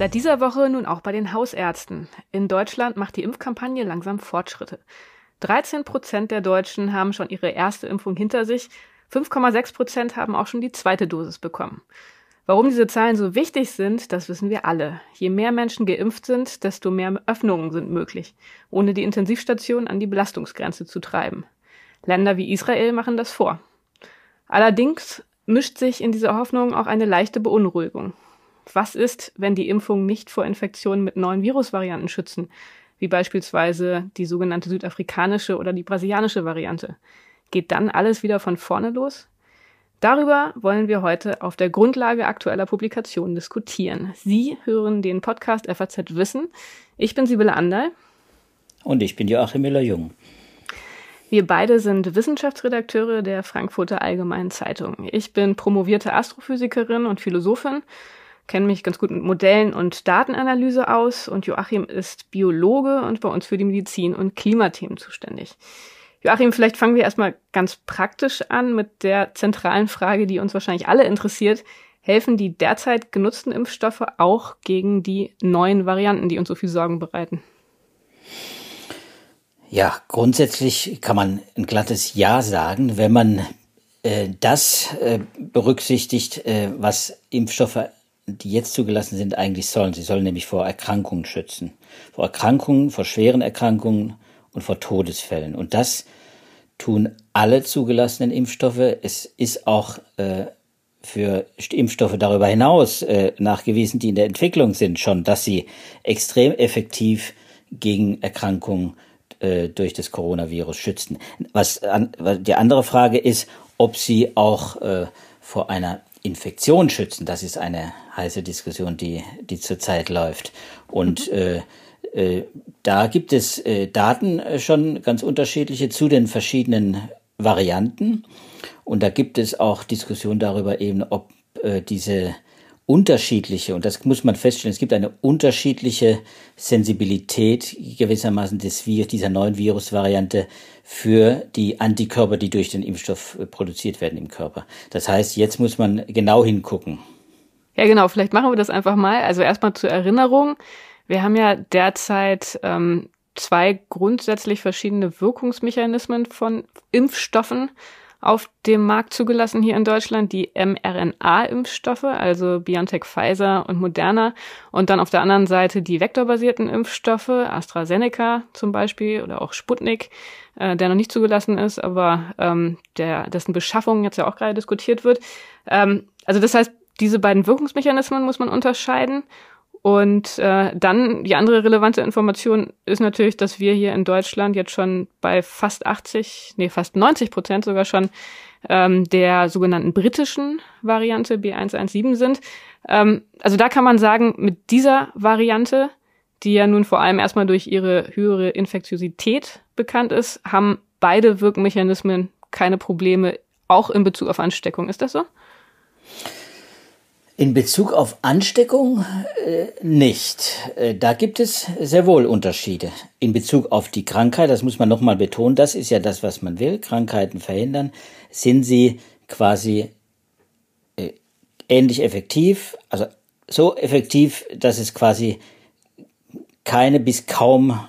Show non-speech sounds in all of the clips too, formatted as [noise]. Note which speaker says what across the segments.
Speaker 1: Seit dieser Woche nun auch bei den Hausärzten. In Deutschland macht die Impfkampagne langsam Fortschritte. 13 Prozent der Deutschen haben schon ihre erste Impfung hinter sich. 5,6 Prozent haben auch schon die zweite Dosis bekommen. Warum diese Zahlen so wichtig sind, das wissen wir alle. Je mehr Menschen geimpft sind, desto mehr Öffnungen sind möglich, ohne die Intensivstation an die Belastungsgrenze zu treiben. Länder wie Israel machen das vor. Allerdings mischt sich in dieser Hoffnung auch eine leichte Beunruhigung. Was ist, wenn die Impfungen nicht vor Infektionen mit neuen Virusvarianten schützen, wie beispielsweise die sogenannte südafrikanische oder die brasilianische Variante? Geht dann alles wieder von vorne los? Darüber wollen wir heute auf der Grundlage aktueller Publikationen diskutieren. Sie hören den Podcast FAZ Wissen. Ich bin Sibylle Anderl.
Speaker 2: Und ich bin Joachim Müller-Jung.
Speaker 1: Wir beide sind Wissenschaftsredakteure der Frankfurter Allgemeinen Zeitung. Ich bin promovierte Astrophysikerin und Philosophin kenne mich ganz gut mit Modellen und Datenanalyse aus und Joachim ist Biologe und bei uns für die Medizin- und Klimathemen zuständig. Joachim, vielleicht fangen wir erstmal ganz praktisch an mit der zentralen Frage, die uns wahrscheinlich alle interessiert. Helfen die derzeit genutzten Impfstoffe auch gegen die neuen Varianten, die uns so viel Sorgen bereiten?
Speaker 2: Ja, grundsätzlich kann man ein glattes Ja sagen, wenn man äh, das äh, berücksichtigt, äh, was Impfstoffe die jetzt zugelassen sind, eigentlich sollen. Sie sollen nämlich vor Erkrankungen schützen. Vor Erkrankungen, vor schweren Erkrankungen und vor Todesfällen. Und das tun alle zugelassenen Impfstoffe. Es ist auch äh, für Impfstoffe darüber hinaus äh, nachgewiesen, die in der Entwicklung sind, schon, dass sie extrem effektiv gegen Erkrankungen äh, durch das Coronavirus schützen. Was an, die andere Frage ist, ob sie auch äh, vor einer Infektion schützen. Das ist eine heiße Diskussion, die, die zurzeit läuft. Und mhm. äh, äh, da gibt es äh, Daten äh, schon ganz unterschiedliche zu den verschiedenen Varianten. Und da gibt es auch Diskussionen darüber eben, ob äh, diese unterschiedliche, und das muss man feststellen, es gibt eine unterschiedliche Sensibilität gewissermaßen des Virus, dieser neuen Virusvariante für die Antikörper, die durch den Impfstoff äh, produziert werden im Körper. Das heißt, jetzt muss man genau hingucken.
Speaker 1: Ja, genau, vielleicht machen wir das einfach mal. Also erstmal zur Erinnerung. Wir haben ja derzeit ähm, zwei grundsätzlich verschiedene Wirkungsmechanismen von Impfstoffen auf dem Markt zugelassen hier in Deutschland, die mRNA-Impfstoffe, also BioNTech, Pfizer und Moderna. Und dann auf der anderen Seite die vektorbasierten Impfstoffe, AstraZeneca zum Beispiel oder auch Sputnik, äh, der noch nicht zugelassen ist, aber ähm, der, dessen Beschaffung jetzt ja auch gerade diskutiert wird. Ähm, also das heißt, diese beiden Wirkungsmechanismen muss man unterscheiden. Und äh, dann die andere relevante Information ist natürlich, dass wir hier in Deutschland jetzt schon bei fast 80, nee, fast 90 Prozent sogar schon ähm, der sogenannten britischen Variante B117 sind. Ähm, also da kann man sagen, mit dieser Variante, die ja nun vor allem erstmal durch ihre höhere Infektiosität bekannt ist, haben beide Wirkmechanismen keine Probleme, auch in Bezug auf Ansteckung. Ist das so?
Speaker 2: In Bezug auf Ansteckung äh, nicht. Äh, da gibt es sehr wohl Unterschiede. In Bezug auf die Krankheit, das muss man nochmal betonen, das ist ja das, was man will, Krankheiten verhindern, sind sie quasi äh, ähnlich effektiv, also so effektiv, dass es quasi keine bis kaum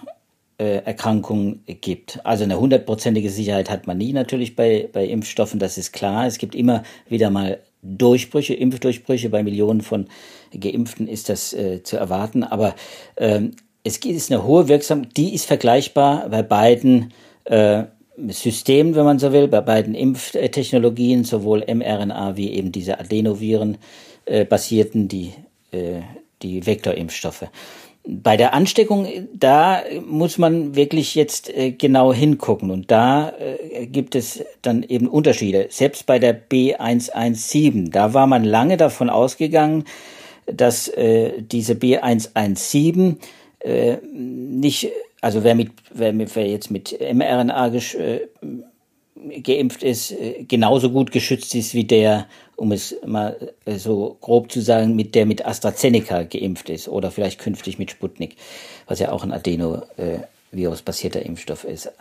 Speaker 2: äh, Erkrankungen gibt. Also eine hundertprozentige Sicherheit hat man nie natürlich bei, bei Impfstoffen, das ist klar. Es gibt immer wieder mal Durchbrüche, Impfdurchbrüche bei Millionen von Geimpften ist das äh, zu erwarten. Aber ähm, es ist eine hohe Wirksamkeit, die ist vergleichbar bei beiden äh, Systemen, wenn man so will, bei beiden Impftechnologien, sowohl mRNA wie eben diese Adenoviren äh, basierten, die, äh, die Vektorimpfstoffe. Bei der Ansteckung, da muss man wirklich jetzt äh, genau hingucken und da äh, gibt es dann eben Unterschiede. Selbst bei der B117, da war man lange davon ausgegangen, dass äh, diese B117 äh, nicht, also wer mit, wer, jetzt mit mRNA geimpft ist, äh, genauso gut geschützt ist wie der, um es mal äh, so grob zu sagen, mit der mit AstraZeneca geimpft ist oder vielleicht künftig mit Sputnik, was ja auch ein Adenovirus-basierter Impfstoff ist.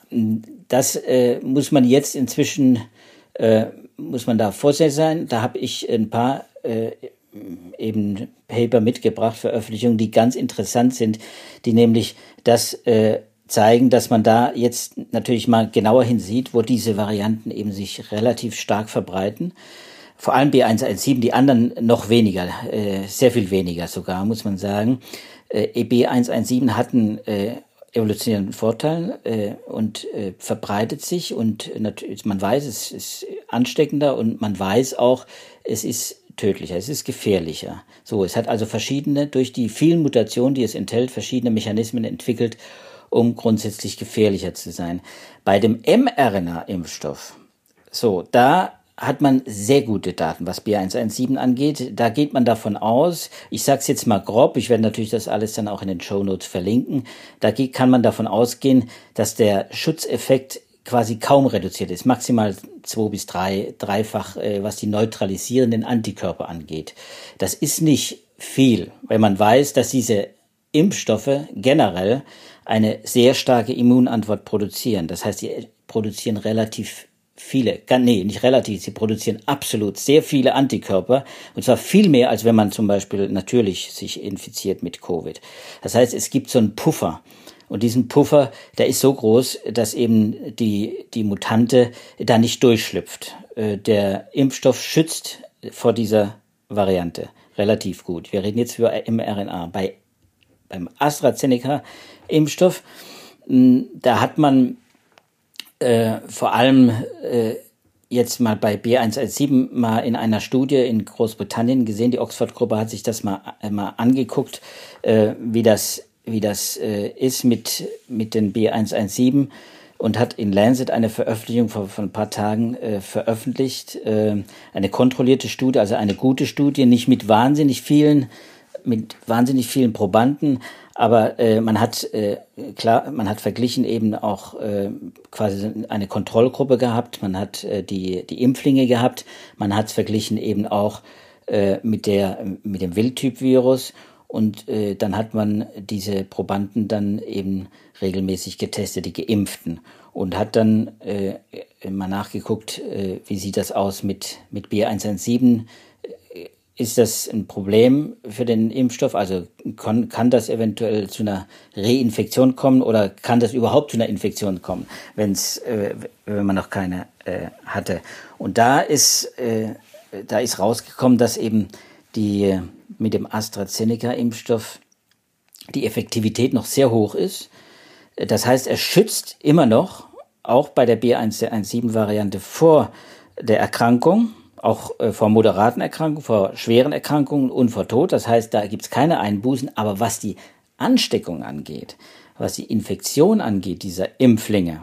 Speaker 2: Das äh, muss man jetzt inzwischen, äh, muss man da vorsichtig sein. Da habe ich ein paar äh, eben Paper mitgebracht, Veröffentlichungen, die ganz interessant sind, die nämlich das äh, zeigen, dass man da jetzt natürlich mal genauer hinsieht, wo diese Varianten eben sich relativ stark verbreiten. Vor allem B117, die anderen noch weniger, äh, sehr viel weniger sogar, muss man sagen. Äh, B117 hatten äh, evolutionären Vorteil äh, und äh, verbreitet sich und natürlich, man weiß, es ist ansteckender und man weiß auch, es ist tödlicher, es ist gefährlicher. So, es hat also verschiedene, durch die vielen Mutationen, die es enthält, verschiedene Mechanismen entwickelt, um grundsätzlich gefährlicher zu sein. Bei dem mRNA-Impfstoff, so, da hat man sehr gute Daten, was B117 angeht. Da geht man davon aus, ich sage es jetzt mal grob, ich werde natürlich das alles dann auch in den Show Notes verlinken, da kann man davon ausgehen, dass der Schutzeffekt quasi kaum reduziert ist, maximal zwei bis drei, dreifach, äh, was die neutralisierenden Antikörper angeht. Das ist nicht viel, weil man weiß, dass diese Impfstoffe generell eine sehr starke Immunantwort produzieren. Das heißt, sie produzieren relativ viele, nee, nicht relativ, sie produzieren absolut sehr viele Antikörper und zwar viel mehr, als wenn man zum Beispiel natürlich sich infiziert mit Covid. Das heißt, es gibt so einen Puffer. Und diesen Puffer, der ist so groß, dass eben die, die Mutante da nicht durchschlüpft. Äh, der Impfstoff schützt vor dieser Variante relativ gut. Wir reden jetzt über mRNA. Bei, beim AstraZeneca-Impfstoff, da hat man äh, vor allem äh, jetzt mal bei B117 mal in einer Studie in Großbritannien gesehen. Die Oxford-Gruppe hat sich das mal, äh, mal angeguckt, äh, wie das, wie das äh, ist mit, mit den B117 und hat in Lancet eine Veröffentlichung von, von ein paar Tagen äh, veröffentlicht, äh, eine kontrollierte Studie, also eine gute Studie, nicht mit wahnsinnig vielen, mit wahnsinnig vielen Probanden, aber äh, man hat äh, klar, man hat verglichen eben auch äh, quasi eine Kontrollgruppe gehabt, man hat äh, die die Impflinge gehabt, man hat es verglichen eben auch äh, mit der mit dem Wildtyp-Virus. Und äh, dann hat man diese Probanden dann eben regelmäßig getestet, die Geimpften. Und hat dann äh, mal nachgeguckt, äh, wie sieht das aus mit mit B117 ist das ein Problem für den Impfstoff? Also kann, kann das eventuell zu einer Reinfektion kommen oder kann das überhaupt zu einer Infektion kommen, wenn's, äh, wenn man noch keine äh, hatte? Und da ist, äh, da ist rausgekommen, dass eben die mit dem AstraZeneca-Impfstoff die Effektivität noch sehr hoch ist. Das heißt, er schützt immer noch, auch bei der B117-Variante, vor der Erkrankung auch äh, vor moderaten Erkrankungen, vor schweren Erkrankungen und vor Tod. Das heißt, da gibt's keine Einbußen. Aber was die Ansteckung angeht, was die Infektion angeht, dieser Impflinge,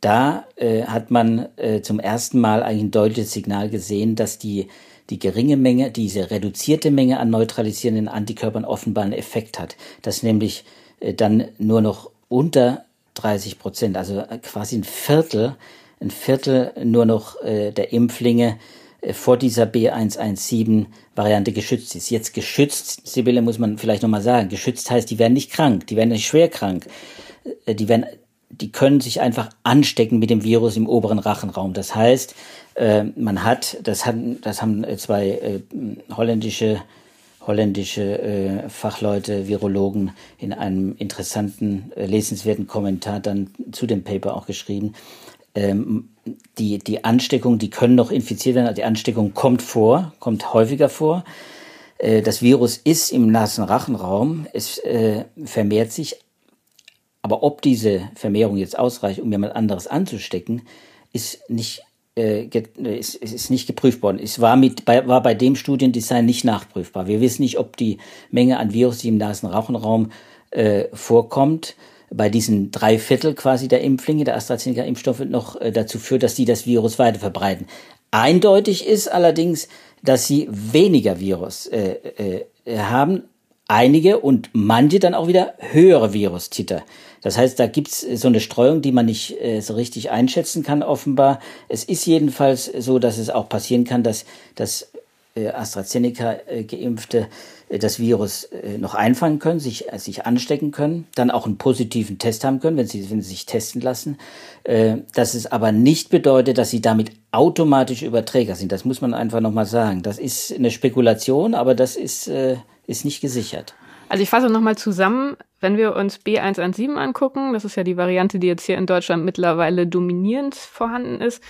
Speaker 2: da äh, hat man äh, zum ersten Mal eigentlich ein deutliches Signal gesehen, dass die, die geringe Menge, diese reduzierte Menge an neutralisierenden Antikörpern offenbar einen Effekt hat. Dass nämlich äh, dann nur noch unter 30 Prozent, also quasi ein Viertel, ein Viertel nur noch äh, der Impflinge äh, vor dieser B117-Variante geschützt ist. Jetzt geschützt, Sibylle muss man vielleicht nochmal sagen, geschützt heißt, die werden nicht krank, die werden nicht schwer krank, äh, die werden, die können sich einfach anstecken mit dem Virus im oberen Rachenraum. Das heißt, äh, man hat, das haben, das haben zwei holländische holländische Fachleute, Virologen in einem interessanten, lesenswerten Kommentar dann zu dem Paper auch geschrieben ähm, die, die Ansteckung, die können noch infiziert werden, die Ansteckung kommt vor, kommt häufiger vor. Äh, das Virus ist im Nasenrachenraum, es äh, vermehrt sich, aber ob diese Vermehrung jetzt ausreicht, um jemand anderes anzustecken, ist nicht äh, ist, ist nicht geprüft worden. Es war, mit, bei, war bei dem Studiendesign nicht nachprüfbar. Wir wissen nicht, ob die Menge an Virus, die im Nasenrachenraum äh, vorkommt, bei diesen drei Viertel quasi der Impflinge, der AstraZeneca-Impfstoffe, noch äh, dazu führt, dass die das Virus weiter verbreiten. Eindeutig ist allerdings, dass sie weniger Virus äh, äh, haben, einige und manche dann auch wieder höhere Virustiter. Das heißt, da gibt's so eine Streuung, die man nicht äh, so richtig einschätzen kann, offenbar. Es ist jedenfalls so, dass es auch passieren kann, dass, dass AstraZeneca-Geimpfte das Virus noch einfangen können, sich, sich anstecken können, dann auch einen positiven Test haben können, wenn sie, wenn sie sich testen lassen. Dass es aber nicht bedeutet, dass sie damit automatisch Überträger sind. Das muss man einfach nochmal sagen. Das ist eine Spekulation, aber das ist, ist nicht gesichert.
Speaker 1: Also ich fasse nochmal zusammen, wenn wir uns B117 angucken, das ist ja die Variante, die jetzt hier in Deutschland mittlerweile dominierend vorhanden ist,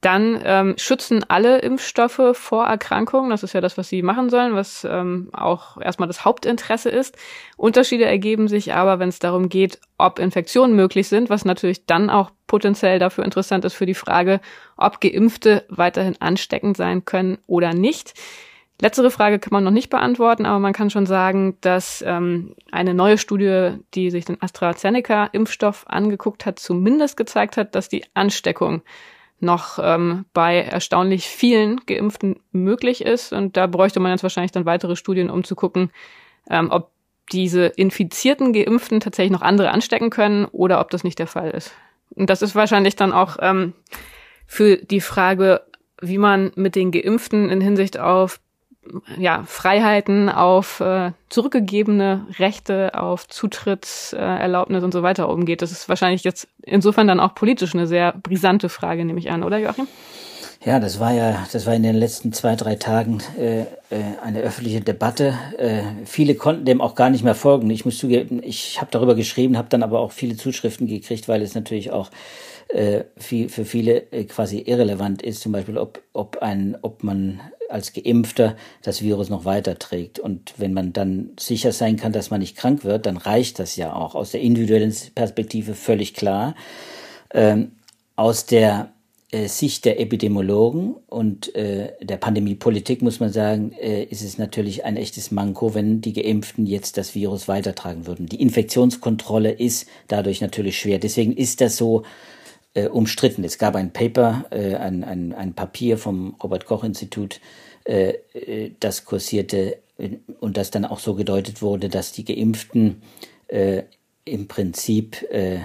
Speaker 1: dann ähm, schützen alle Impfstoffe vor Erkrankungen. Das ist ja das, was sie machen sollen, was ähm, auch erstmal das Hauptinteresse ist. Unterschiede ergeben sich aber, wenn es darum geht, ob Infektionen möglich sind, was natürlich dann auch potenziell dafür interessant ist für die Frage, ob Geimpfte weiterhin ansteckend sein können oder nicht. Letztere Frage kann man noch nicht beantworten, aber man kann schon sagen, dass ähm, eine neue Studie, die sich den AstraZeneca-Impfstoff angeguckt hat, zumindest gezeigt hat, dass die Ansteckung noch ähm, bei erstaunlich vielen Geimpften möglich ist. Und da bräuchte man jetzt wahrscheinlich dann weitere Studien, um zu gucken, ähm, ob diese infizierten Geimpften tatsächlich noch andere anstecken können oder ob das nicht der Fall ist. Und das ist wahrscheinlich dann auch ähm, für die Frage, wie man mit den Geimpften in Hinsicht auf ja, Freiheiten, auf äh, zurückgegebene Rechte, auf Zutrittserlaubnis äh, und so weiter umgeht. Das ist wahrscheinlich jetzt insofern dann auch politisch eine sehr brisante Frage, nehme ich an, oder Joachim?
Speaker 2: Ja, das war ja, das war in den letzten zwei, drei Tagen äh, äh, eine öffentliche Debatte. Äh, viele konnten dem auch gar nicht mehr folgen. Ich muss zugeben, ich habe darüber geschrieben, habe dann aber auch viele Zuschriften gekriegt, weil es natürlich auch äh, viel, für viele äh, quasi irrelevant ist, zum Beispiel, ob, ob, ein, ob man als Geimpfter das Virus noch weiterträgt. Und wenn man dann sicher sein kann, dass man nicht krank wird, dann reicht das ja auch aus der individuellen Perspektive völlig klar. Ähm, aus der äh, Sicht der Epidemiologen und äh, der Pandemiepolitik muss man sagen, äh, ist es natürlich ein echtes Manko, wenn die Geimpften jetzt das Virus weitertragen würden. Die Infektionskontrolle ist dadurch natürlich schwer. Deswegen ist das so äh, umstritten. Es gab ein Paper, äh, ein, ein, ein Papier vom Robert Koch Institut, äh, äh, das kursierte äh, und das dann auch so gedeutet wurde, dass die Geimpften äh, im Prinzip äh,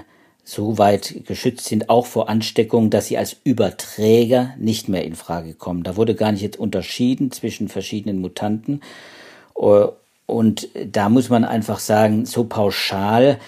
Speaker 2: so weit geschützt sind, auch vor Ansteckung, dass sie als Überträger nicht mehr in Frage kommen. Da wurde gar nicht jetzt unterschieden zwischen verschiedenen Mutanten. Äh, und da muss man einfach sagen, so pauschal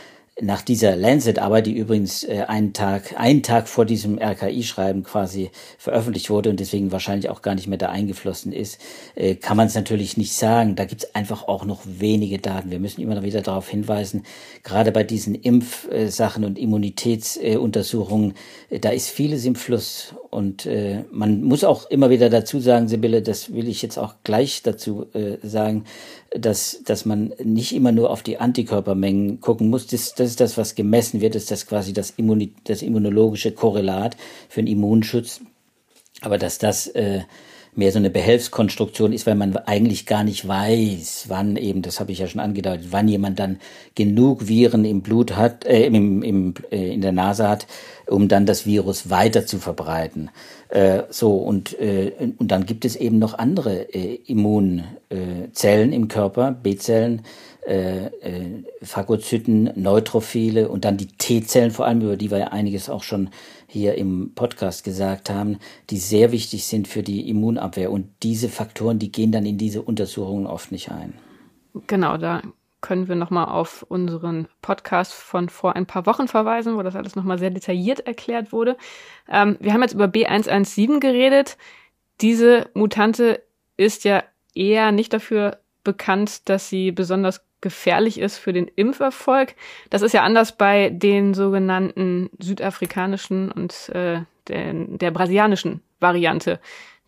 Speaker 2: nach dieser Lancet-Arbeit, die übrigens äh, einen Tag, einen Tag vor diesem RKI-Schreiben quasi veröffentlicht wurde und deswegen wahrscheinlich auch gar nicht mehr da eingeflossen ist, äh, kann man es natürlich nicht sagen. Da gibt es einfach auch noch wenige Daten. Wir müssen immer wieder darauf hinweisen, gerade bei diesen Impfsachen und Immunitätsuntersuchungen, äh, da ist vieles im Fluss. Und äh, man muss auch immer wieder dazu sagen, Sibylle, das will ich jetzt auch gleich dazu äh, sagen, dass, dass man nicht immer nur auf die Antikörpermengen gucken muss. Das, das ist das, was gemessen wird, ist das quasi das, Immuni das immunologische Korrelat für den Immunschutz. Aber dass das äh, mehr so eine Behelfskonstruktion ist, weil man eigentlich gar nicht weiß, wann eben, das habe ich ja schon angedeutet, wann jemand dann genug Viren im Blut hat, äh, im, im, äh, in der Nase hat, um dann das Virus weiter zu verbreiten. Äh, so und äh, und dann gibt es eben noch andere äh, Immunzellen im Körper, B-Zellen, äh, äh, Phagozyten, Neutrophile und dann die T-Zellen vor allem, über die wir ja einiges auch schon hier im Podcast gesagt haben, die sehr wichtig sind für die Immunabwehr. Und diese Faktoren, die gehen dann in diese Untersuchungen oft nicht ein.
Speaker 1: Genau, da können wir nochmal auf unseren Podcast von vor ein paar Wochen verweisen, wo das alles nochmal sehr detailliert erklärt wurde. Ähm, wir haben jetzt über B117 geredet. Diese Mutante ist ja eher nicht dafür bekannt, dass sie besonders gefährlich ist für den Impferfolg. Das ist ja anders bei den sogenannten südafrikanischen und äh, der, der brasilianischen Variante,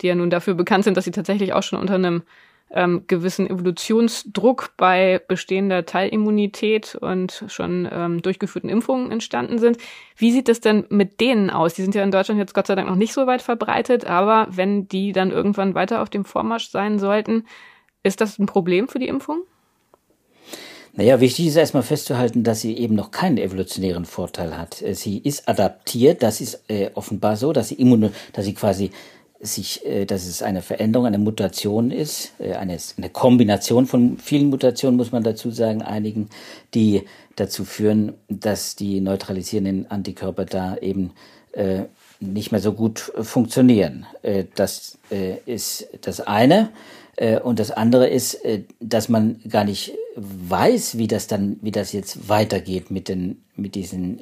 Speaker 1: die ja nun dafür bekannt sind, dass sie tatsächlich auch schon unter einem ähm, gewissen Evolutionsdruck bei bestehender Teilimmunität und schon ähm, durchgeführten Impfungen entstanden sind. Wie sieht es denn mit denen aus? Die sind ja in Deutschland jetzt Gott sei Dank noch nicht so weit verbreitet, aber wenn die dann irgendwann weiter auf dem Vormarsch sein sollten, ist das ein Problem für die Impfung?
Speaker 2: Naja, wichtig ist erstmal festzuhalten, dass sie eben noch keinen evolutionären Vorteil hat. Sie ist adaptiert, das ist äh, offenbar so, dass sie immun, dass sie quasi sich, äh, dass es eine Veränderung, eine Mutation ist, äh, eine, eine Kombination von vielen Mutationen, muss man dazu sagen, einigen, die dazu führen, dass die neutralisierenden Antikörper da eben äh, nicht mehr so gut funktionieren. Äh, das äh, ist das eine. Äh, und das andere ist, dass man gar nicht weiß, wie das dann, wie das jetzt weitergeht mit den, mit diesen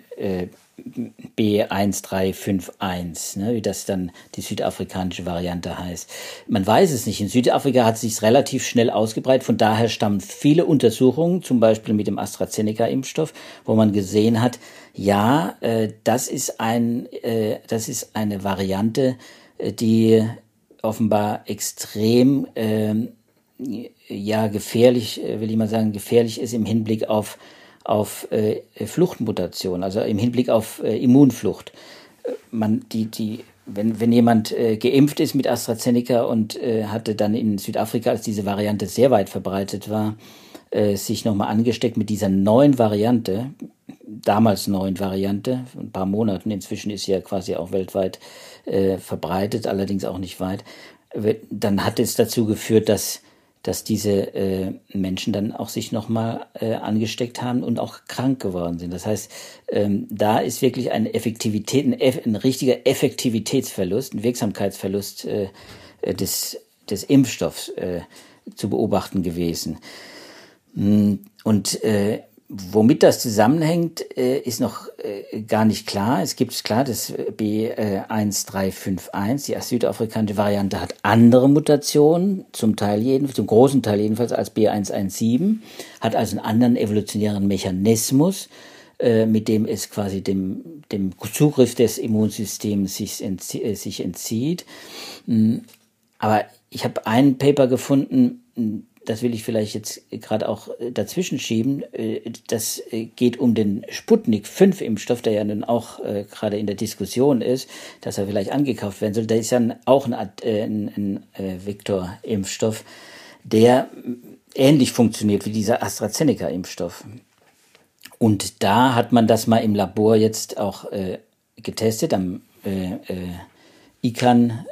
Speaker 2: B1351, ne, wie das dann die südafrikanische Variante heißt. Man weiß es nicht. In Südafrika hat es sich relativ schnell ausgebreitet. Von daher stammen viele Untersuchungen, zum Beispiel mit dem AstraZeneca-Impfstoff, wo man gesehen hat, ja, äh, das ist ein, äh, das ist eine Variante, äh, die offenbar extrem äh, ja gefährlich, äh, will ich mal sagen, gefährlich ist im Hinblick auf auf äh, Fluchtmutation, also im Hinblick auf äh, Immunflucht. Äh, man, die, die, wenn, wenn jemand äh, geimpft ist mit AstraZeneca und äh, hatte dann in Südafrika, als diese Variante sehr weit verbreitet war, äh, sich nochmal angesteckt mit dieser neuen Variante, damals neuen Variante, ein paar Monaten, inzwischen ist sie ja quasi auch weltweit äh, verbreitet, allerdings auch nicht weit, dann hat es dazu geführt, dass dass diese äh, Menschen dann auch sich nochmal äh, angesteckt haben und auch krank geworden sind. Das heißt, ähm, da ist wirklich eine Effektivität, ein, ein richtiger Effektivitätsverlust, ein Wirksamkeitsverlust äh, äh, des, des Impfstoffs äh, zu beobachten gewesen. Hm, und äh, Womit das zusammenhängt, äh, ist noch äh, gar nicht klar. Es gibt klar, das B1351, die südafrikanische Variante, hat andere Mutationen, zum Teil jedenfalls, zum großen Teil jedenfalls als B117, hat also einen anderen evolutionären Mechanismus, äh, mit dem es quasi dem, dem Zugriff des Immunsystems sich, entzieht, sich entzieht. Hm, aber ich habe ein Paper gefunden, das will ich vielleicht jetzt gerade auch äh, dazwischen schieben, äh, das äh, geht um den Sputnik 5 Impfstoff, der ja nun auch gerade in der Diskussion ist, dass er vielleicht angekauft werden soll. Da ist ja auch ein, ein, ein Vektor-Impfstoff, der ähnlich funktioniert wie dieser AstraZeneca-Impfstoff. Und da hat man das mal im Labor jetzt auch getestet, am ICANN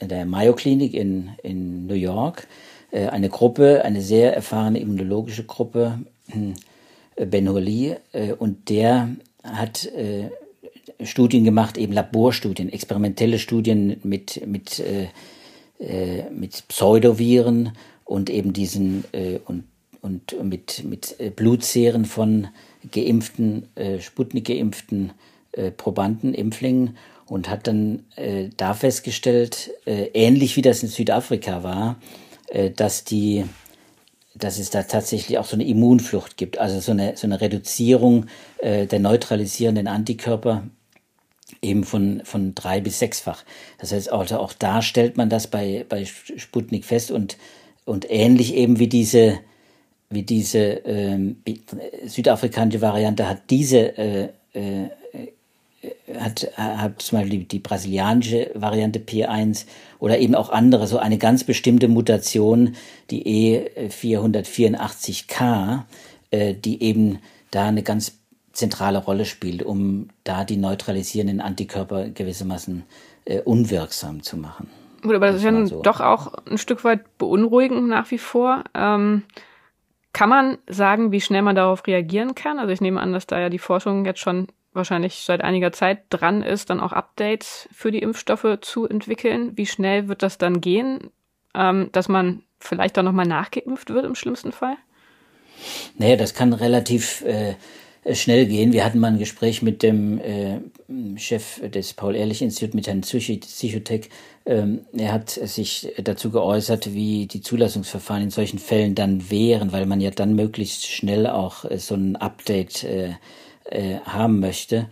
Speaker 2: in der Mayo Klinik in, in New York äh, eine Gruppe, eine sehr erfahrene immunologische Gruppe, äh, Ben Hurley, äh, und der hat Studien gemacht, eben Laborstudien, experimentelle Studien mit, mit, mit Pseudoviren und eben diesen und, und mit, mit Blutseeren von geimpften, Sputnik-geimpften Probanden, Impflingen und hat dann äh, da festgestellt, äh, ähnlich wie das in Südafrika war, äh, dass die dass es da tatsächlich auch so eine Immunflucht gibt, also so eine, so eine Reduzierung äh, der neutralisierenden Antikörper eben von, von drei bis sechsfach. Das heißt, also auch da stellt man das bei, bei Sputnik fest und, und ähnlich eben wie diese, wie diese ähm, südafrikanische Variante hat diese äh, äh, hat, hat zum Beispiel die, die brasilianische Variante P1 oder eben auch andere, so eine ganz bestimmte Mutation, die E484K, äh, die eben da eine ganz zentrale Rolle spielt, um da die neutralisierenden Antikörper gewissermaßen äh, unwirksam zu machen.
Speaker 1: Gut, aber das ist ja so. doch auch ein Stück weit beunruhigend nach wie vor. Ähm, kann man sagen, wie schnell man darauf reagieren kann? Also ich nehme an, dass da ja die Forschung jetzt schon wahrscheinlich seit einiger Zeit dran ist, dann auch Updates für die Impfstoffe zu entwickeln. Wie schnell wird das dann gehen, ähm, dass man vielleicht dann nochmal nachgeimpft wird im schlimmsten Fall?
Speaker 2: Naja, das kann relativ äh, schnell gehen. Wir hatten mal ein Gespräch mit dem äh, Chef des Paul-Ehrlich-Instituts, mit Herrn Psychotek. Ähm, er hat sich dazu geäußert, wie die Zulassungsverfahren in solchen Fällen dann wären, weil man ja dann möglichst schnell auch äh, so ein Update äh, äh, haben möchte,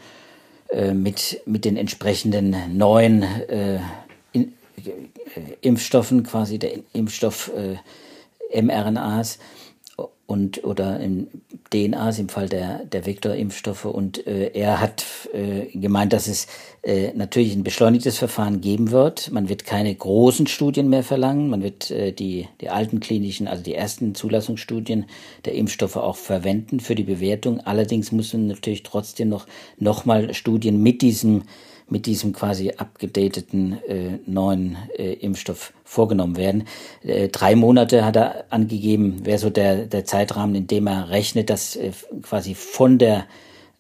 Speaker 2: äh, mit, mit den entsprechenden neuen äh, in, äh, Impfstoffen, quasi der Impfstoff äh, mRNAs und oder in DNAs im Fall der, der Vektorimpfstoffe. Und äh, er hat äh, gemeint, dass es äh, natürlich ein beschleunigtes Verfahren geben wird. Man wird keine großen Studien mehr verlangen. Man wird äh, die, die alten klinischen, also die ersten Zulassungsstudien der Impfstoffe auch verwenden für die Bewertung. Allerdings müssen natürlich trotzdem noch nochmal Studien mit diesem mit diesem quasi abgedateten äh, neuen äh, Impfstoff vorgenommen werden. Äh, drei Monate hat er angegeben, wäre so der, der Zeitrahmen, in dem er rechnet, dass äh, quasi von der,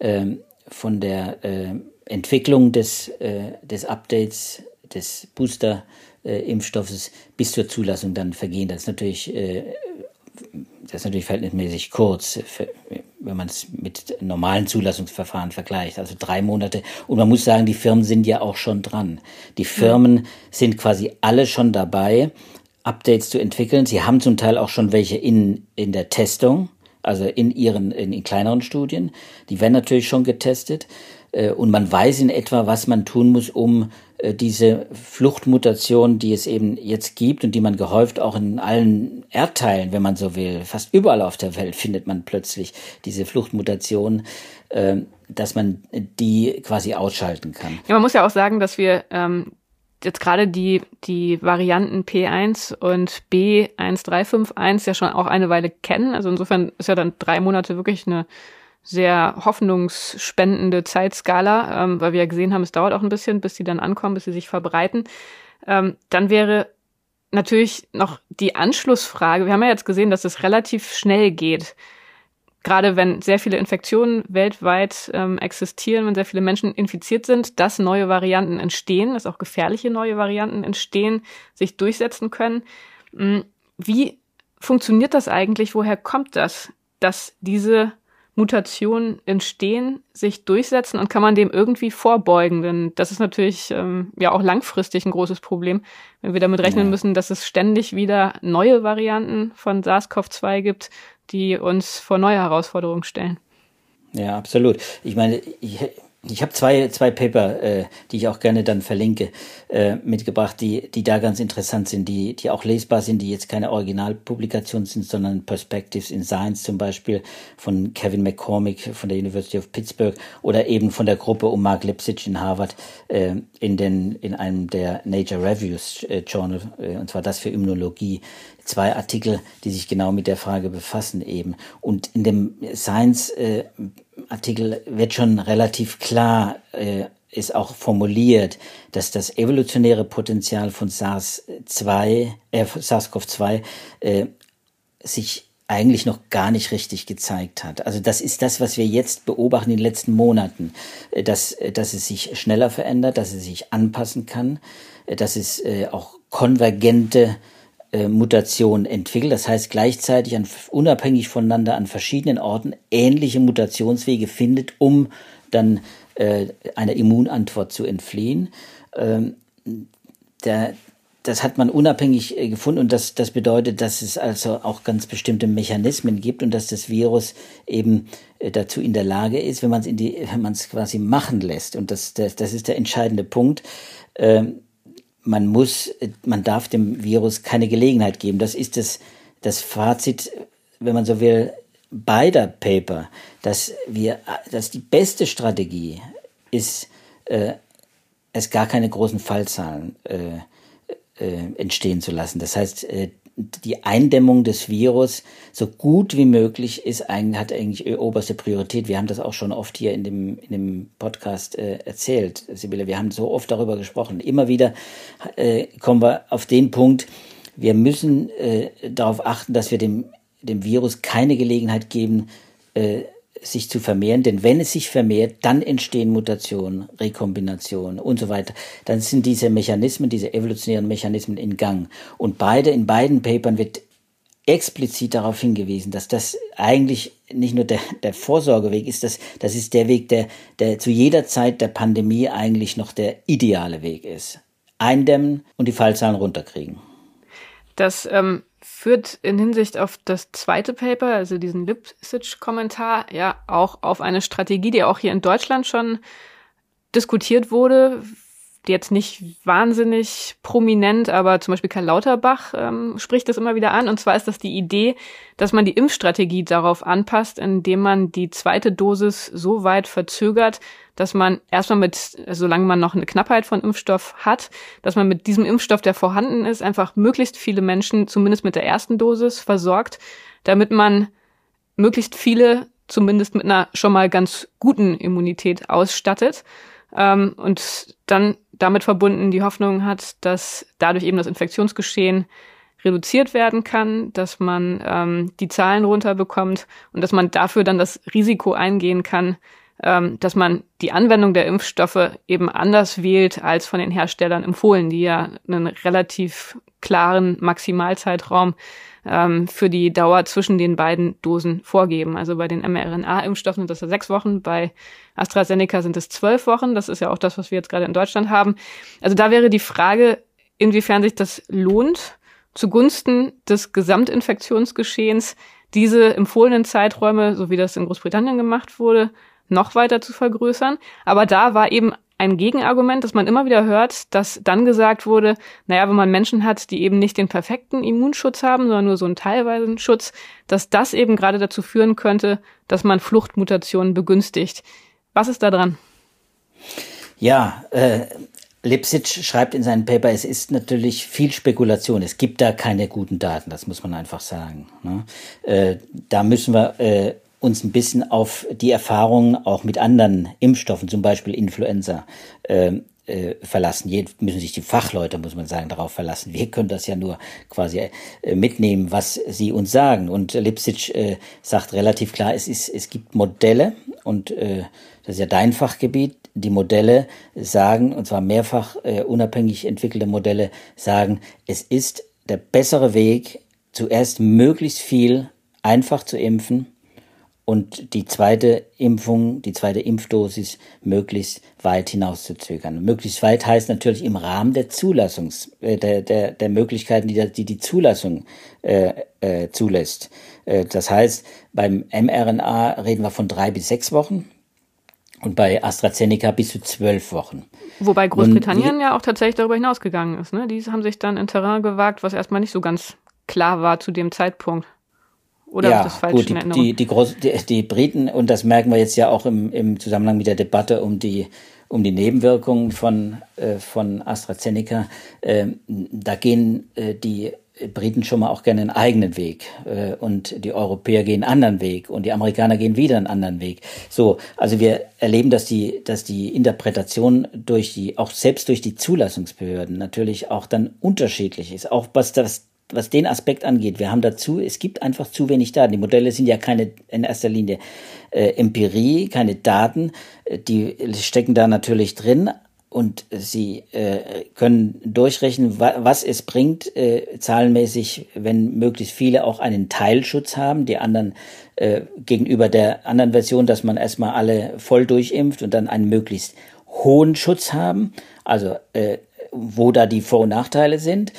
Speaker 2: äh, von der äh, Entwicklung des, äh, des Updates, des Booster äh, bis zur Zulassung dann vergehen. Das ist natürlich, äh, das ist natürlich verhältnismäßig kurz, für, wenn man es mit normalen Zulassungsverfahren vergleicht. Also drei Monate. Und man muss sagen, die Firmen sind ja auch schon dran. Die Firmen sind quasi alle schon dabei, Updates zu entwickeln. Sie haben zum Teil auch schon welche in, in der Testung, also in ihren, in, in kleineren Studien. Die werden natürlich schon getestet. Äh, und man weiß in etwa, was man tun muss, um diese Fluchtmutation, die es eben jetzt gibt und die man gehäuft auch in allen Erdteilen, wenn man so will, fast überall auf der Welt [laughs] findet man plötzlich diese Fluchtmutation, äh, dass man die quasi ausschalten kann.
Speaker 1: Ja, man muss ja auch sagen, dass wir ähm, jetzt gerade die, die Varianten P1 und B1351 ja schon auch eine Weile kennen. Also insofern ist ja dann drei Monate wirklich eine sehr hoffnungsspendende Zeitskala, ähm, weil wir ja gesehen haben, es dauert auch ein bisschen, bis sie dann ankommen, bis sie sich verbreiten. Ähm, dann wäre natürlich noch die Anschlussfrage. Wir haben ja jetzt gesehen, dass es relativ schnell geht. Gerade wenn sehr viele Infektionen weltweit ähm, existieren, wenn sehr viele Menschen infiziert sind, dass neue Varianten entstehen, dass auch gefährliche neue Varianten entstehen, sich durchsetzen können. Hm, wie funktioniert das eigentlich? Woher kommt das, dass diese Mutationen entstehen, sich durchsetzen und kann man dem irgendwie vorbeugen? Denn das ist natürlich ähm, ja auch langfristig ein großes Problem, wenn wir damit rechnen ja. müssen, dass es ständig wieder neue Varianten von SARS-CoV-2 gibt, die uns vor neue Herausforderungen stellen.
Speaker 2: Ja, absolut. Ich meine, ich, ich habe zwei, zwei Paper, äh, die ich auch gerne dann verlinke, äh, mitgebracht, die, die da ganz interessant sind, die, die auch lesbar sind, die jetzt keine Originalpublikation sind, sondern Perspectives in Science zum Beispiel von Kevin McCormick von der University of Pittsburgh oder eben von der Gruppe um Mark Lipsitch in Harvard äh, in, den, in einem der Nature Reviews äh, Journal, äh, und zwar das für Immunologie zwei Artikel, die sich genau mit der Frage befassen eben. Und in dem Science äh, Artikel wird schon relativ klar äh, ist auch formuliert, dass das evolutionäre Potenzial von SARS-2, äh, SARS-CoV-2 äh, sich eigentlich noch gar nicht richtig gezeigt hat. Also das ist das, was wir jetzt beobachten in den letzten Monaten, äh, dass, äh, dass es sich schneller verändert, dass es sich anpassen kann, äh, dass es auch konvergente äh, Mutation entwickelt. Das heißt gleichzeitig an, unabhängig voneinander an verschiedenen Orten ähnliche Mutationswege findet, um dann äh, einer Immunantwort zu entfliehen. Ähm, der, das hat man unabhängig äh, gefunden und das, das bedeutet, dass es also auch ganz bestimmte Mechanismen gibt und dass das Virus eben äh, dazu in der Lage ist, wenn man es in die, wenn man es quasi machen lässt. Und das, das, das ist der entscheidende Punkt. Ähm, man muss, man darf dem Virus keine Gelegenheit geben. Das ist das, das Fazit, wenn man so will, beider Paper, dass wir, dass die beste Strategie ist, äh, es gar keine großen Fallzahlen äh, äh, entstehen zu lassen. Das heißt, äh, die Eindämmung des Virus so gut wie möglich ist hat eigentlich oberste Priorität. Wir haben das auch schon oft hier in dem, in dem Podcast äh, erzählt, Sibylle. Wir haben so oft darüber gesprochen. Immer wieder äh, kommen wir auf den Punkt, wir müssen äh, darauf achten, dass wir dem, dem Virus keine Gelegenheit geben, äh, sich zu vermehren, denn wenn es sich vermehrt, dann entstehen Mutationen, Rekombinationen und so weiter. Dann sind diese Mechanismen, diese evolutionären Mechanismen in Gang. Und beide, in beiden Papern wird explizit darauf hingewiesen, dass das eigentlich nicht nur der, der Vorsorgeweg ist, das, das ist der Weg, der, der zu jeder Zeit der Pandemie eigentlich noch der ideale Weg ist. Eindämmen und die Fallzahlen runterkriegen.
Speaker 1: Das ähm, führt in Hinsicht auf das zweite Paper, also diesen Lipsitch-Kommentar, ja auch auf eine Strategie, die auch hier in Deutschland schon diskutiert wurde, jetzt nicht wahnsinnig prominent, aber zum Beispiel Karl Lauterbach ähm, spricht das immer wieder an. Und zwar ist das die Idee, dass man die Impfstrategie darauf anpasst, indem man die zweite Dosis so weit verzögert, dass man erstmal mit, solange man noch eine Knappheit von Impfstoff hat, dass man mit diesem Impfstoff, der vorhanden ist, einfach möglichst viele Menschen zumindest mit der ersten Dosis versorgt, damit man möglichst viele zumindest mit einer schon mal ganz guten Immunität ausstattet ähm, und dann damit verbunden die Hoffnung hat, dass dadurch eben das Infektionsgeschehen reduziert werden kann, dass man ähm, die Zahlen runterbekommt und dass man dafür dann das Risiko eingehen kann, ähm, dass man die Anwendung der Impfstoffe eben anders wählt als von den Herstellern empfohlen, die ja einen relativ klaren Maximalzeitraum ähm, für die Dauer zwischen den beiden Dosen vorgeben. Also bei den mRNA-Impfstoffen sind das ja sechs Wochen, bei AstraZeneca sind es zwölf Wochen. Das ist ja auch das, was wir jetzt gerade in Deutschland haben. Also da wäre die Frage, inwiefern sich das lohnt, zugunsten des Gesamtinfektionsgeschehens diese empfohlenen Zeiträume, so wie das in Großbritannien gemacht wurde, noch weiter zu vergrößern. Aber da war eben ein Gegenargument, das man immer wieder hört, dass dann gesagt wurde, naja, wenn man Menschen hat, die eben nicht den perfekten Immunschutz haben, sondern nur so einen teilweisen Schutz, dass das eben gerade dazu führen könnte, dass man Fluchtmutationen begünstigt. Was ist da dran?
Speaker 2: Ja, äh, Lipsic schreibt in seinem Paper, es ist natürlich viel Spekulation. Es gibt da keine guten Daten, das muss man einfach sagen. Ne? Äh, da müssen wir äh, uns ein bisschen auf die Erfahrungen auch mit anderen Impfstoffen, zum Beispiel Influenza, äh, äh, verlassen. Hier müssen sich die Fachleute, muss man sagen, darauf verlassen. Wir können das ja nur quasi äh, mitnehmen, was sie uns sagen. Und Lipsic äh, sagt relativ klar, es, ist, es gibt Modelle und äh, das ist ja dein Fachgebiet, die Modelle sagen, und zwar mehrfach äh, unabhängig entwickelte Modelle sagen, es ist der bessere Weg, zuerst möglichst viel einfach zu impfen und die zweite Impfung, die zweite Impfdosis möglichst weit hinauszuzögern. Möglichst weit heißt natürlich im Rahmen der Zulassungs, äh, der, der, der Möglichkeiten, die die, die Zulassung äh, äh, zulässt. Äh, das heißt, beim mRNA reden wir von drei bis sechs Wochen und bei AstraZeneca bis zu zwölf Wochen.
Speaker 1: Wobei Großbritannien und, ja auch tatsächlich darüber hinausgegangen ist. Ne? Die haben sich dann in Terrain gewagt, was erstmal nicht so ganz klar war zu dem Zeitpunkt.
Speaker 2: Oder ja, das falsch gut, die, die, die, Groß, die, die Briten, und das merken wir jetzt ja auch im, im Zusammenhang mit der Debatte um die, um die Nebenwirkungen von, äh, von AstraZeneca, äh, da gehen äh, die Briten schon mal auch gerne einen eigenen Weg äh, und die Europäer gehen einen anderen Weg und die Amerikaner gehen wieder einen anderen Weg. So, also wir erleben, dass die, dass die Interpretation durch die, auch selbst durch die Zulassungsbehörden natürlich auch dann unterschiedlich ist. Auch was das, was den Aspekt angeht. Wir haben dazu, es gibt einfach zu wenig Daten. Die Modelle sind ja keine in erster Linie äh, Empirie, keine Daten. Äh, die stecken da natürlich drin, und sie äh, können durchrechnen, wa was es bringt, äh, zahlenmäßig, wenn möglichst viele auch einen Teilschutz haben, die anderen äh, gegenüber der anderen Version, dass man erstmal alle voll durchimpft und dann einen möglichst hohen Schutz haben, also äh, wo da die Vor- und Nachteile sind.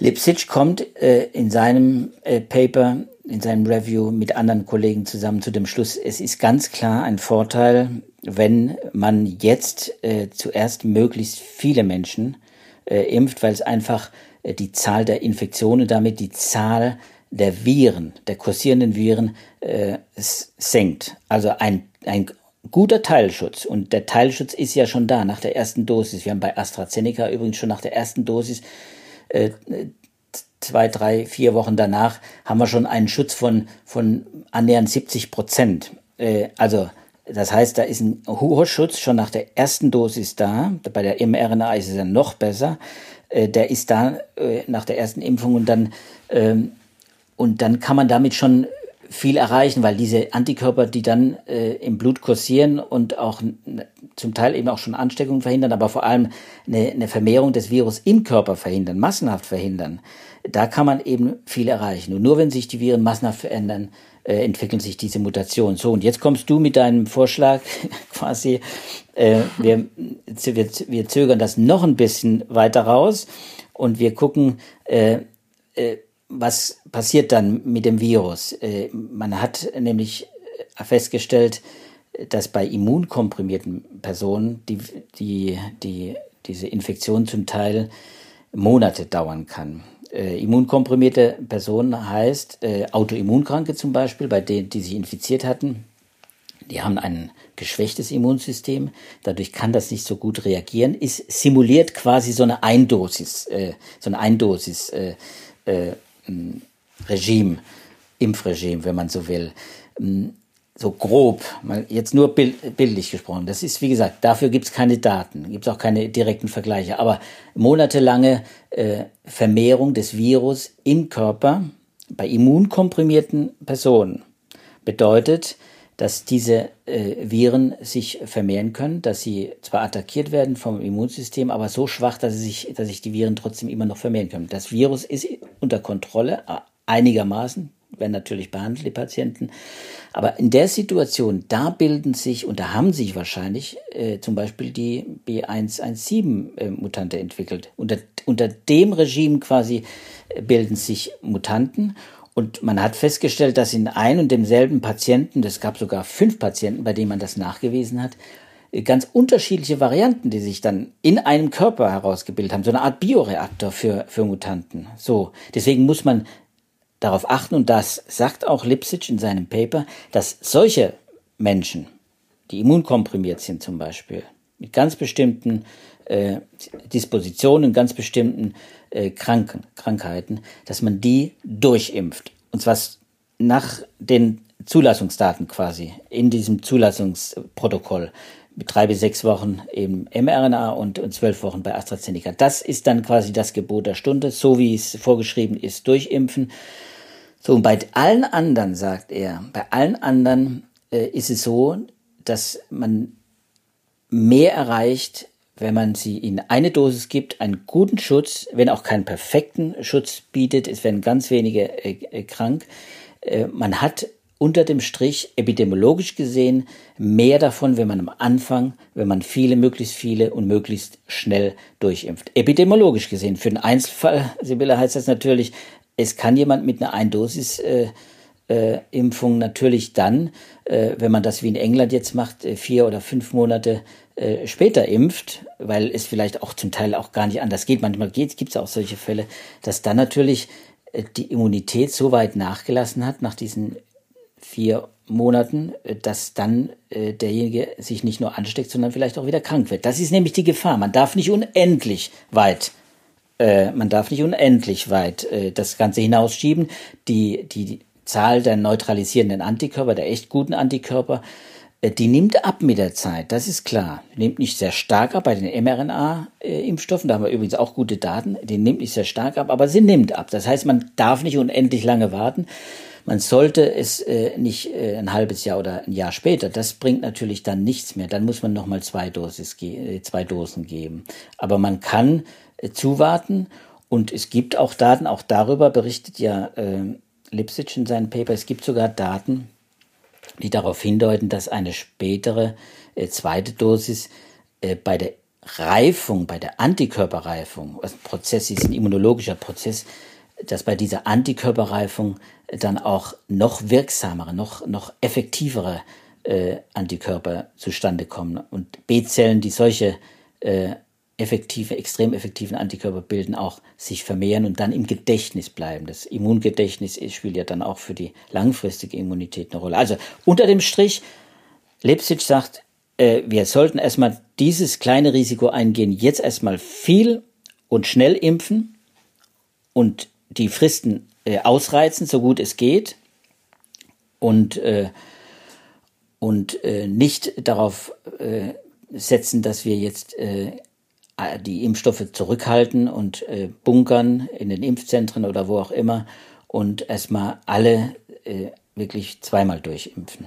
Speaker 2: Lipsic kommt äh, in seinem äh, Paper, in seinem Review mit anderen Kollegen zusammen zu dem Schluss, es ist ganz klar ein Vorteil, wenn man jetzt äh, zuerst möglichst viele Menschen äh, impft, weil es einfach äh, die Zahl der Infektionen, damit die Zahl der Viren, der kursierenden Viren äh, senkt. Also ein, ein guter Teilschutz. Und der Teilschutz ist ja schon da nach der ersten Dosis. Wir haben bei AstraZeneca übrigens schon nach der ersten Dosis äh, zwei, drei, vier Wochen danach haben wir schon einen Schutz von, von annähernd 70 Prozent. Äh, also das heißt, da ist ein hoher Schutz schon nach der ersten Dosis da. Bei der mRNA ist es dann noch besser. Äh, der ist da äh, nach der ersten Impfung und dann, ähm, und dann kann man damit schon viel erreichen, weil diese Antikörper, die dann äh, im Blut kursieren und auch zum Teil eben auch schon Ansteckungen verhindern, aber vor allem eine, eine Vermehrung des Virus im Körper verhindern, massenhaft verhindern, da kann man eben viel erreichen. Und nur wenn sich die Viren massenhaft verändern, äh, entwickeln sich diese Mutationen. So, und jetzt kommst du mit deinem Vorschlag [laughs] quasi, äh, wir, wir, wir zögern das noch ein bisschen weiter raus und wir gucken, äh, äh, was passiert dann mit dem Virus. Äh, man hat nämlich festgestellt, dass bei immunkomprimierten Personen die, die, die, diese Infektion zum Teil Monate dauern kann äh, immunkomprimierte Personen heißt äh, Autoimmunkranke zum Beispiel, bei denen, die sich infiziert hatten. Die haben ein geschwächtes Immunsystem, dadurch kann das nicht so gut reagieren, ist simuliert quasi so eine Eindosis, äh, so ein Eindosis äh, äh, Regime, Impfregime, wenn man so will so grob, jetzt nur bild, bildlich gesprochen. Das ist, wie gesagt, dafür gibt es keine Daten, gibt es auch keine direkten Vergleiche. Aber monatelange äh, Vermehrung des Virus im Körper bei immunkomprimierten Personen bedeutet, dass diese äh, Viren sich vermehren können, dass sie zwar attackiert werden vom Immunsystem, aber so schwach, dass, sie sich, dass sich die Viren trotzdem immer noch vermehren können. Das Virus ist unter Kontrolle, einigermaßen, werden natürlich behandelt, die Patienten. Aber in der Situation, da bilden sich und da haben sich wahrscheinlich äh, zum Beispiel die B117-Mutante äh, entwickelt. Unter, unter dem Regime quasi äh, bilden sich Mutanten und man hat festgestellt, dass in ein und demselben Patienten, es gab sogar fünf Patienten, bei denen man das nachgewiesen hat, ganz unterschiedliche Varianten, die sich dann in einem Körper herausgebildet haben, so eine Art Bioreaktor für, für Mutanten. So. Deswegen muss man darauf achten, und das sagt auch Lipsitch in seinem Paper, dass solche Menschen, die immunkomprimiert sind zum Beispiel, mit ganz bestimmten äh, Dispositionen, ganz bestimmten äh, Kranken, Krankheiten, dass man die durchimpft. Und zwar nach den Zulassungsdaten quasi in diesem Zulassungsprotokoll mit drei bis sechs Wochen im mRNA und, und zwölf Wochen bei AstraZeneca. Das ist dann quasi das Gebot der Stunde, so wie es vorgeschrieben ist, durchimpfen. So, und bei allen anderen, sagt er, bei allen anderen äh, ist es so, dass man mehr erreicht, wenn man sie in eine Dosis gibt, einen guten Schutz, wenn auch keinen perfekten Schutz bietet, es werden ganz wenige äh, äh, krank. Äh, man hat unter dem Strich epidemiologisch gesehen mehr davon, wenn man am Anfang, wenn man viele, möglichst viele und möglichst schnell durchimpft. Epidemiologisch gesehen. Für den Einzelfall, Sibylle, heißt das natürlich, es kann jemand mit einer Eindosis äh, äh, Impfung natürlich dann, äh, wenn man das wie in England jetzt macht, äh, vier oder fünf Monate äh, später impft, weil es vielleicht auch zum Teil auch gar nicht anders geht. Manchmal gibt es auch solche Fälle, dass dann natürlich äh, die Immunität so weit nachgelassen hat nach diesen vier Monaten, äh, dass dann derjenige sich nicht nur ansteckt, sondern vielleicht auch wieder krank wird. Das ist nämlich die Gefahr. Man darf nicht unendlich weit man darf nicht unendlich weit das Ganze hinausschieben. Die, die Zahl der neutralisierenden Antikörper, der echt guten Antikörper, die nimmt ab mit der Zeit, das ist klar. Nimmt nicht sehr stark ab bei den mRNA-Impfstoffen, da haben wir übrigens auch gute Daten, die nimmt nicht sehr stark ab, aber sie nimmt ab. Das heißt, man darf nicht unendlich lange warten. Man sollte es äh, nicht äh, ein halbes Jahr oder ein Jahr später. Das bringt natürlich dann nichts mehr. Dann muss man nochmal zwei, Dosis äh, zwei Dosen geben. Aber man kann äh, zuwarten und es gibt auch Daten, auch darüber berichtet ja äh, Lipsitch in seinem Paper, es gibt sogar Daten, die darauf hindeuten, dass eine spätere äh, zweite Dosis äh, bei der Reifung, bei der Antikörperreifung, was ein Prozess ist, ein immunologischer Prozess, dass bei dieser Antikörperreifung dann auch noch wirksamere, noch, noch effektivere äh, Antikörper zustande kommen. Und B-Zellen, die solche äh, effektive, extrem effektiven Antikörper bilden, auch sich vermehren und dann im Gedächtnis bleiben. Das Immungedächtnis spielt ja dann auch für die langfristige Immunität eine Rolle. Also unter dem Strich, Lipsic sagt, äh, wir sollten erstmal dieses kleine Risiko eingehen, jetzt erstmal viel und schnell impfen und die Fristen äh, ausreizen, so gut es geht und, äh, und äh, nicht darauf äh, setzen, dass wir jetzt äh, die Impfstoffe zurückhalten und äh, bunkern in den Impfzentren oder wo auch immer und erstmal alle äh, wirklich zweimal durchimpfen.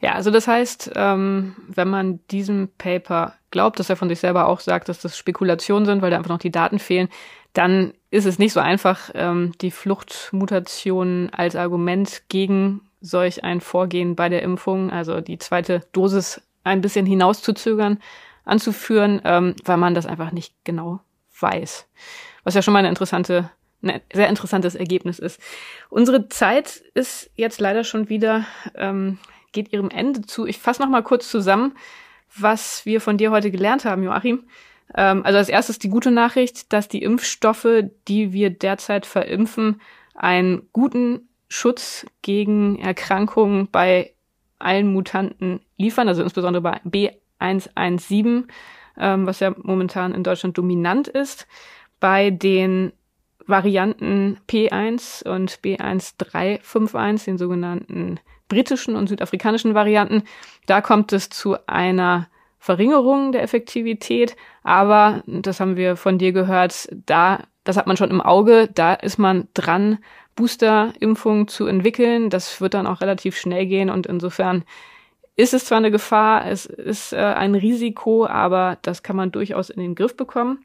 Speaker 1: Ja, also das heißt, ähm, wenn man diesem Paper glaubt, dass er von sich selber auch sagt, dass das Spekulationen sind, weil da einfach noch die Daten fehlen, dann ist es nicht so einfach, ähm, die Fluchtmutation als Argument gegen solch ein Vorgehen bei der Impfung, also die zweite Dosis ein bisschen hinauszuzögern, anzuführen, ähm, weil man das einfach nicht genau weiß. Was ja schon mal eine interessante, ein sehr interessantes Ergebnis ist. Unsere Zeit ist jetzt leider schon wieder, ähm, geht ihrem Ende zu. Ich fasse noch mal kurz zusammen, was wir von dir heute gelernt haben, Joachim. Ähm, also als erstes die gute Nachricht, dass die Impfstoffe, die wir derzeit verimpfen, einen guten Schutz gegen Erkrankungen bei allen Mutanten liefern, also insbesondere bei B 117, ähm, was ja momentan in Deutschland dominant ist. Bei den Varianten P1 und B1351, den sogenannten britischen und südafrikanischen Varianten, da kommt es zu einer Verringerung der Effektivität, aber das haben wir von dir gehört, da das hat man schon im Auge, da ist man dran Booster-Impfung zu entwickeln. Das wird dann auch relativ schnell gehen und insofern ist es zwar eine Gefahr, es ist äh, ein Risiko, aber das kann man durchaus in den Griff bekommen.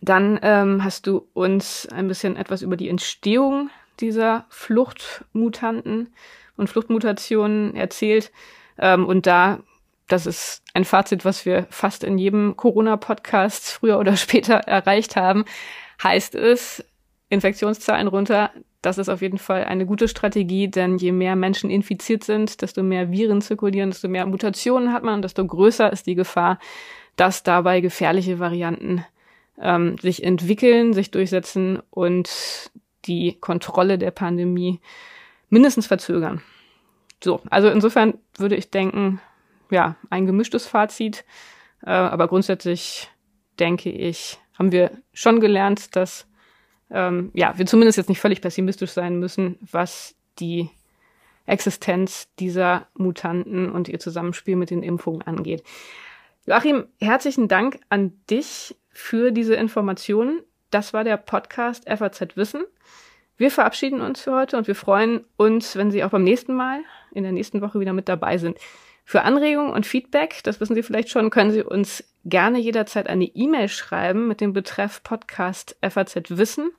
Speaker 1: Dann ähm, hast du uns ein bisschen etwas über die Entstehung dieser Fluchtmutanten und Fluchtmutationen erzählt. Ähm, und da, das ist ein Fazit, was wir fast in jedem Corona-Podcast früher oder [laughs] später erreicht haben, heißt es, Infektionszahlen runter. Das ist auf jeden Fall eine gute Strategie, denn je mehr Menschen infiziert sind, desto mehr Viren zirkulieren, desto mehr Mutationen hat man, desto größer ist die Gefahr, dass dabei gefährliche Varianten ähm, sich entwickeln, sich durchsetzen und die Kontrolle der Pandemie mindestens verzögern. So, also insofern würde ich denken, ja, ein gemischtes Fazit, äh, aber grundsätzlich denke ich, haben wir schon gelernt, dass ähm, ja, wir zumindest jetzt nicht völlig pessimistisch sein müssen, was die Existenz dieser Mutanten und ihr Zusammenspiel mit den Impfungen angeht. Joachim, herzlichen Dank an dich für diese Informationen. Das war der Podcast FAZ Wissen. Wir verabschieden uns für heute und wir freuen uns, wenn Sie auch beim nächsten Mal in der nächsten Woche wieder mit dabei sind. Für Anregungen und Feedback, das wissen Sie vielleicht schon, können Sie uns gerne jederzeit eine E-Mail schreiben mit dem Betreff Podcast FAZ Wissen.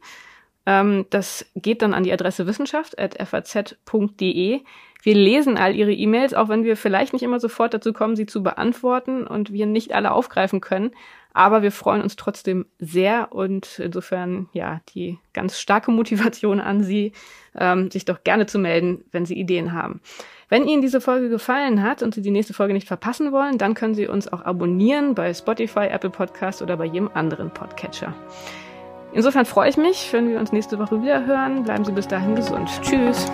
Speaker 1: Ähm, das geht dann an die Adresse wissenschaft.faz.de. Wir lesen all Ihre E-Mails, auch wenn wir vielleicht nicht immer sofort dazu kommen, sie zu beantworten und wir nicht alle aufgreifen können. Aber wir freuen uns trotzdem sehr und insofern ja die ganz starke Motivation an Sie, ähm, sich doch gerne zu melden, wenn Sie Ideen haben. Wenn Ihnen diese Folge gefallen hat und Sie die nächste Folge nicht verpassen wollen, dann können Sie uns auch abonnieren bei Spotify, Apple Podcast oder bei jedem anderen Podcatcher. Insofern freue ich mich, wenn wir uns nächste Woche wieder hören. Bleiben Sie bis dahin gesund. Tschüss.